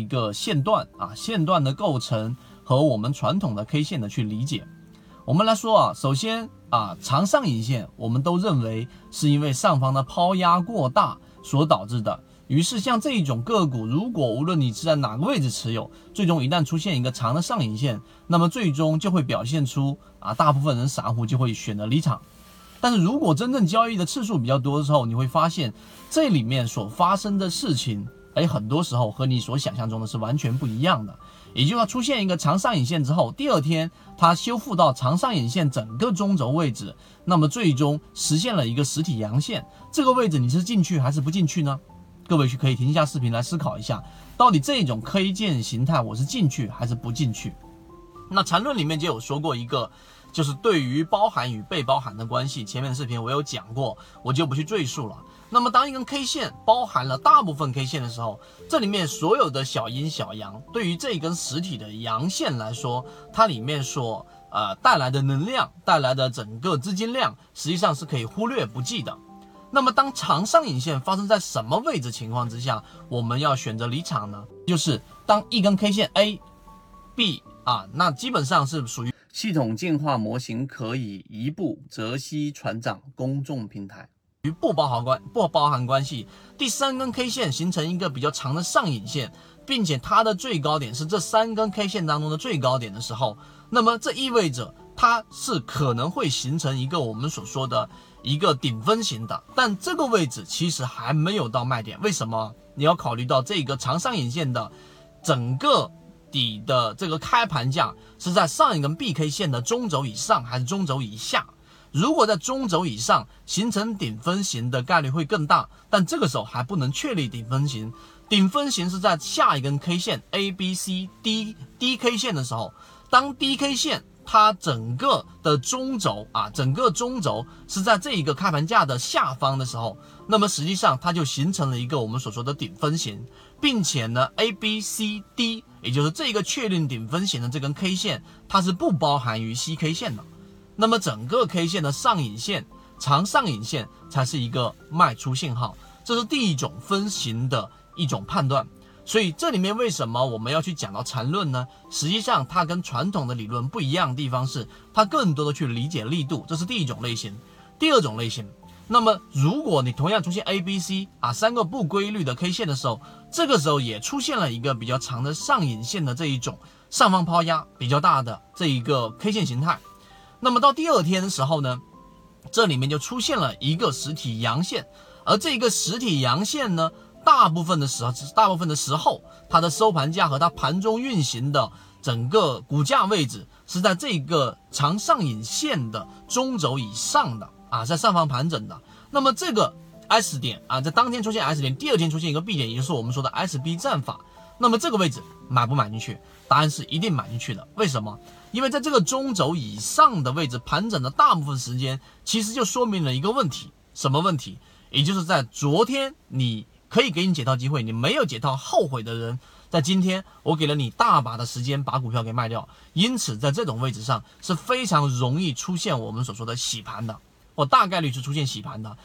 一个线段啊，线段的构成和我们传统的 K 线的去理解。我们来说啊，首先啊，长上影线我们都认为是因为上方的抛压过大所导致的。于是像这一种个股，如果无论你是在哪个位置持有，最终一旦出现一个长的上影线，那么最终就会表现出啊，大部分人散户就会选择离场。但是如果真正交易的次数比较多的时候，你会发现这里面所发生的事情，哎，很多时候和你所想象中的是完全不一样的。也就是说出现一个长上影线之后，第二天它修复到长上影线整个中轴位置，那么最终实现了一个实体阳线。这个位置你是进去还是不进去呢？各位去可以停下视频来思考一下，到底这种 K 线形态我是进去还是不进去？那缠论里面就有说过一个，就是对于包含与被包含的关系，前面的视频我有讲过，我就不去赘述了。那么当一根 K 线包含了大部分 K 线的时候，这里面所有的小阴小阳，对于这一根实体的阳线来说，它里面所呃带来的能量，带来的整个资金量，实际上是可以忽略不计的。那么当长上影线发生在什么位置情况之下，我们要选择离场呢？就是当一根 K 线 A、B 啊，那基本上是属于系统进化模型可以一步泽西船长公众平台。与不包含关不包含关系，第三根 K 线形成一个比较长的上影线，并且它的最高点是这三根 K 线当中的最高点的时候，那么这意味着它是可能会形成一个我们所说的一个顶分型的，但这个位置其实还没有到卖点。为什么？你要考虑到这个长上影线的整个底的这个开盘价是在上一根 B K 线的中轴以上还是中轴以下？如果在中轴以上形成顶分型的概率会更大，但这个时候还不能确立顶分型。顶分型是在下一根 K 线 A、B、C、D、D K 线的时候，当 D K 线它整个的中轴啊，整个中轴是在这一个开盘价的下方的时候，那么实际上它就形成了一个我们所说的顶分型，并且呢 A、B、C、D，也就是这个确定顶分型的这根 K 线，它是不包含于 C K 线的。那么整个 K 线的上影线、长上影线才是一个卖出信号，这是第一种分型的一种判断。所以这里面为什么我们要去讲到缠论呢？实际上它跟传统的理论不一样的地方是，它更多的去理解力度，这是第一种类型。第二种类型，那么如果你同样出现 A、B、C 啊三个不规律的 K 线的时候，这个时候也出现了一个比较长的上影线的这一种上方抛压比较大的这一个 K 线形态。那么到第二天的时候呢，这里面就出现了一个实体阳线，而这一个实体阳线呢，大部分的时候，大部分的时候，它的收盘价和它盘中运行的整个股价位置是在这个长上影线的中轴以上的啊，在上方盘整的。那么这个 S 点啊，在当天出现 S 点，第二天出现一个 B 点，也就是我们说的 SB 战法。那么这个位置买不买进去？答案是一定买进去的。为什么？因为在这个中轴以上的位置盘整的大部分时间，其实就说明了一个问题，什么问题？也就是在昨天你可以给你解套机会，你没有解套后悔的人，在今天我给了你大把的时间把股票给卖掉。因此在这种位置上是非常容易出现我们所说的洗盘的，或大概率是出现洗盘的。